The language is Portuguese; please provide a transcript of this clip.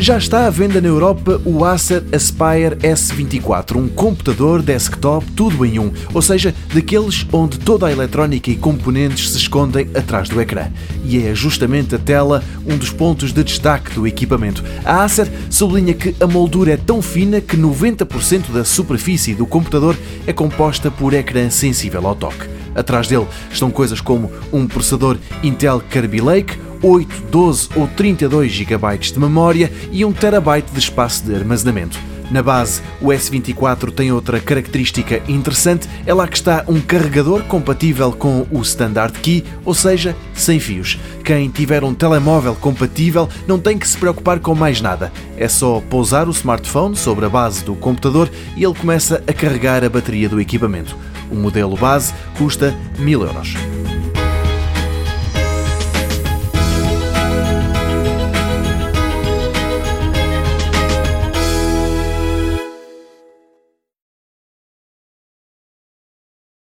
Já está à venda na Europa o Acer Aspire S24, um computador desktop tudo em um, ou seja, daqueles onde toda a eletrónica e componentes se escondem atrás do ecrã. E é justamente a tela um dos pontos de destaque do equipamento. A Acer sublinha que a moldura é tão fina que 90% da superfície do computador é composta por ecrã sensível ao toque. Atrás dele estão coisas como um processador Intel Kaby Lake, 8, 12 ou 32 GB de memória e 1 TB de espaço de armazenamento. Na base, o S24 tem outra característica interessante, é lá que está um carregador compatível com o Standard Key, ou seja, sem fios. Quem tiver um telemóvel compatível não tem que se preocupar com mais nada. É só pousar o smartphone sobre a base do computador e ele começa a carregar a bateria do equipamento. O modelo base custa 1000 euros.